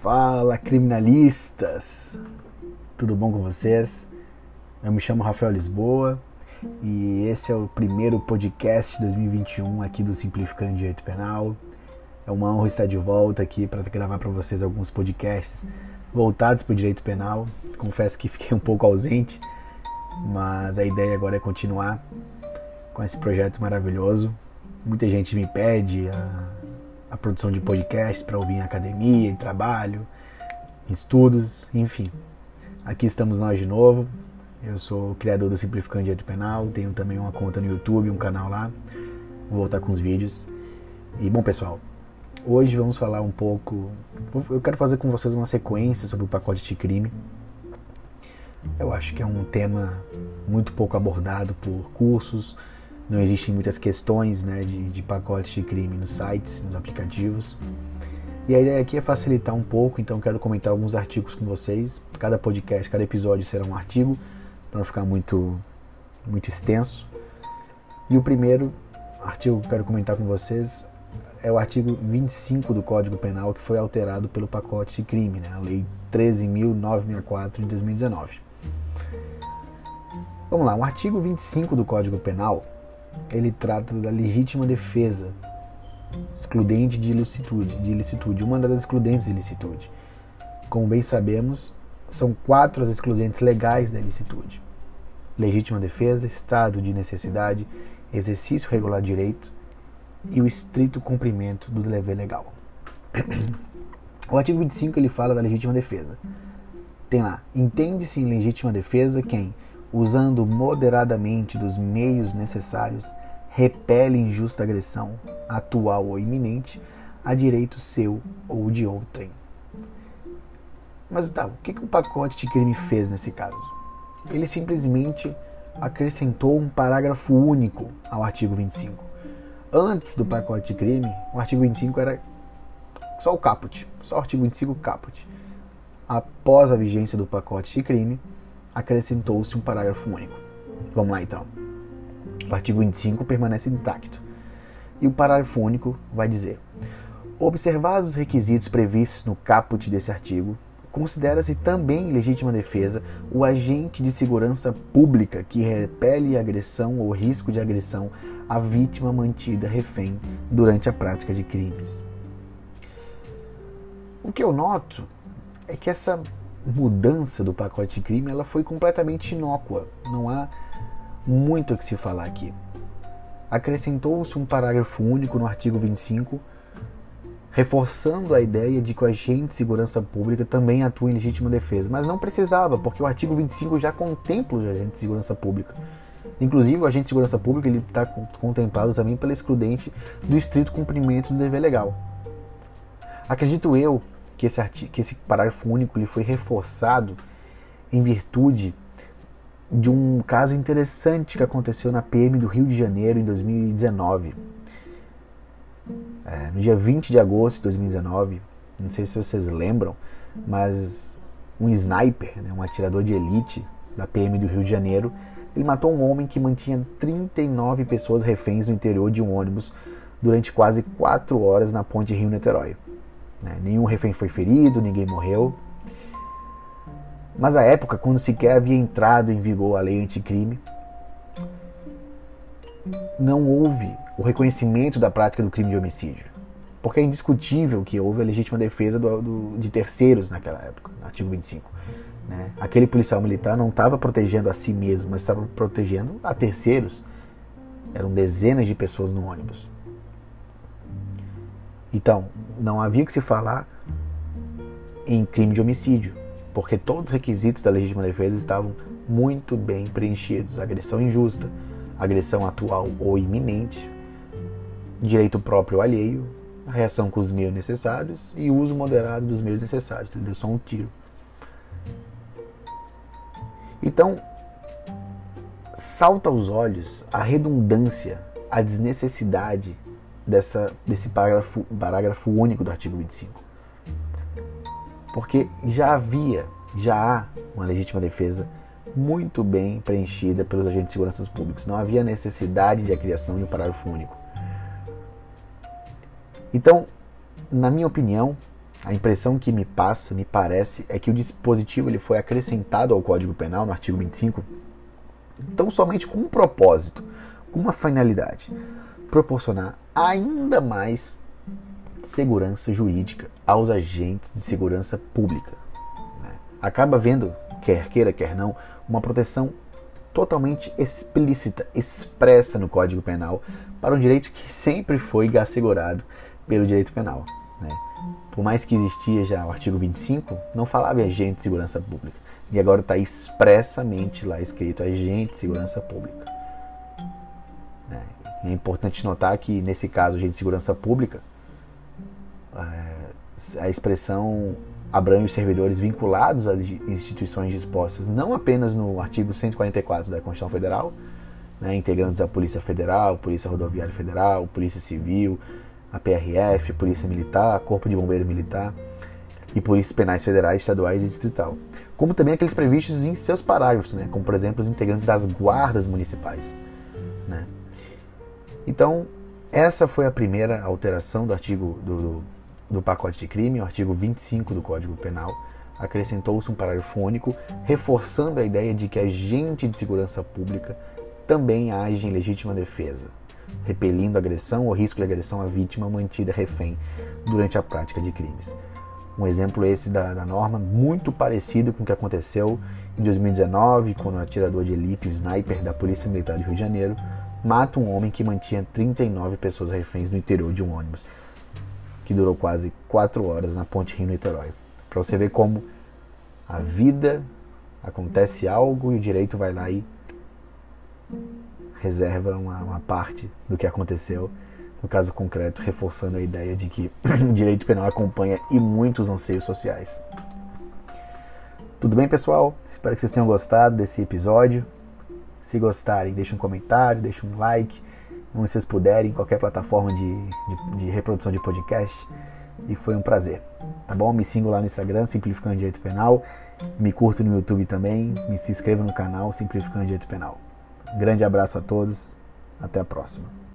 Fala criminalistas! Tudo bom com vocês? Eu me chamo Rafael Lisboa e esse é o primeiro podcast 2021 aqui do Simplificando Direito Penal. É uma honra estar de volta aqui para gravar para vocês alguns podcasts voltados para o direito penal. Confesso que fiquei um pouco ausente, mas a ideia agora é continuar com esse projeto maravilhoso. Muita gente me pede a a produção de podcasts para ouvir em academia, em trabalho, em estudos, enfim. Aqui estamos nós de novo. Eu sou o criador do Simplificando Direito Penal, tenho também uma conta no YouTube, um canal lá. Vou voltar com os vídeos. E bom, pessoal, hoje vamos falar um pouco. Eu quero fazer com vocês uma sequência sobre o pacote de crime. Eu acho que é um tema muito pouco abordado por cursos, não existem muitas questões né, de, de pacotes de crime nos sites, nos aplicativos. E a ideia aqui é facilitar um pouco, então quero comentar alguns artigos com vocês. Cada podcast, cada episódio será um artigo, para não ficar muito, muito extenso. E o primeiro artigo que eu quero comentar com vocês é o artigo 25 do Código Penal, que foi alterado pelo pacote de crime, né, a Lei 13.964 de 2019. Vamos lá, o artigo 25 do Código Penal ele trata da legítima defesa, excludente de ilicitude, de ilicitude, uma das excludentes de ilicitude. Como bem sabemos, são quatro as excludentes legais da ilicitude: legítima defesa, estado de necessidade, exercício regular de direito e o estrito cumprimento do dever legal. O artigo 25 ele fala da legítima defesa. Tem lá: entende-se em legítima defesa quem usando moderadamente dos meios necessários, repele injusta agressão, atual ou iminente, a direito seu ou de outrem. Mas tá, o que, que o pacote de crime fez nesse caso? Ele simplesmente acrescentou um parágrafo único ao artigo 25. Antes do pacote de crime, o artigo 25 era só o caput, só o artigo 25 caput. Após a vigência do pacote de crime, acrescentou-se um parágrafo único. Vamos lá então. O artigo 25 permanece intacto. E o parágrafo único vai dizer: Observados os requisitos previstos no caput desse artigo, considera-se também legítima defesa o agente de segurança pública que repele agressão ou risco de agressão à vítima mantida refém durante a prática de crimes. O que eu noto é que essa mudança do pacote crime ela foi completamente inócua. Não há muito o que se falar aqui. Acrescentou-se um parágrafo único no artigo 25, reforçando a ideia de que o agente de segurança pública também atua em legítima defesa. Mas não precisava, porque o artigo 25 já contempla o agente de segurança pública. Inclusive, o agente de segurança pública está contemplado também pela excludente do estrito cumprimento do dever legal. Acredito eu que esse, artigo, que esse parágrafo único ele foi reforçado em virtude de um caso interessante que aconteceu na PM do Rio de Janeiro em 2019. É, no dia 20 de agosto de 2019, não sei se vocês lembram, mas um sniper, né, um atirador de elite da PM do Rio de Janeiro, ele matou um homem que mantinha 39 pessoas reféns no interior de um ônibus durante quase 4 horas na ponte Rio-Niterói. Né? Nenhum refém foi ferido, ninguém morreu. Mas a época, quando sequer havia entrado em vigor a lei anticrime, não houve o reconhecimento da prática do crime de homicídio. Porque é indiscutível que houve a legítima defesa do, do, de terceiros naquela época, no artigo 25. Né? Aquele policial militar não estava protegendo a si mesmo, mas estava protegendo a terceiros. Eram dezenas de pessoas no ônibus. Então, não havia que se falar em crime de homicídio, porque todos os requisitos da legítima defesa estavam muito bem preenchidos: agressão injusta, agressão atual ou iminente, direito próprio alheio, reação com os meios necessários e uso moderado dos meios necessários, entendeu? Só um tiro. Então, salta aos olhos a redundância, a desnecessidade dessa, desse parágrafo, parágrafo único do artigo 25. Porque já havia, já há uma legítima defesa muito bem preenchida pelos agentes de segurança públicos. Não havia necessidade de a criação de um parágrafo único. Então, na minha opinião, A impressão que me passa, me parece, é que o dispositivo ele foi acrescentado ao Código Penal, no artigo 25, tão somente com um propósito, com uma finalidade: proporcionar ainda mais segurança jurídica aos agentes de segurança pública. Né? Acaba vendo, quer queira, quer não, uma proteção totalmente explícita, expressa no Código Penal para um direito que sempre foi assegurado pelo direito penal. Né? Por mais que existia já o artigo 25, não falava em agente de segurança pública. E agora está expressamente lá escrito agente de segurança pública. Né? É importante notar que, nesse caso, de segurança pública, é, a expressão abrange os servidores vinculados às instituições dispostas não apenas no artigo 144 da Constituição Federal, né, integrantes da Polícia Federal, Polícia Rodoviária Federal, Polícia Civil, a PRF, Polícia Militar, Corpo de Bombeiro Militar e Polícias Penais Federais, Estaduais e Distrital. Como também aqueles previstos em seus parágrafos, né, como por exemplo os integrantes das guardas municipais. Né. Então, essa foi a primeira alteração do artigo do, do, do pacote de crime, o artigo 25 do Código Penal. Acrescentou-se um parágrafo único, reforçando a ideia de que agente de segurança pública também age em legítima defesa repelindo agressão ou risco de agressão à vítima mantida refém durante a prática de crimes. Um exemplo esse da, da norma, muito parecido com o que aconteceu em 2019, quando o atirador de elite, o sniper da Polícia Militar do Rio de Janeiro, mata um homem que mantinha 39 pessoas reféns no interior de um ônibus, que durou quase 4 horas na Ponte Rio-Niterói. Para você ver como a vida acontece algo e o direito vai lá e reserva uma, uma parte do que aconteceu, no caso concreto, reforçando a ideia de que o direito penal acompanha e muitos anseios sociais. Tudo bem, pessoal? Espero que vocês tenham gostado desse episódio. Se gostarem, deixem um comentário, deixem um like, onde vocês puderem, em qualquer plataforma de, de, de, reprodução de podcast. E foi um prazer, tá bom? Me sigam lá no Instagram, Simplificando Direito Penal. Me curto no YouTube também. Me se inscreva no canal Simplificando Direito Penal. Um grande abraço a todos. Até a próxima.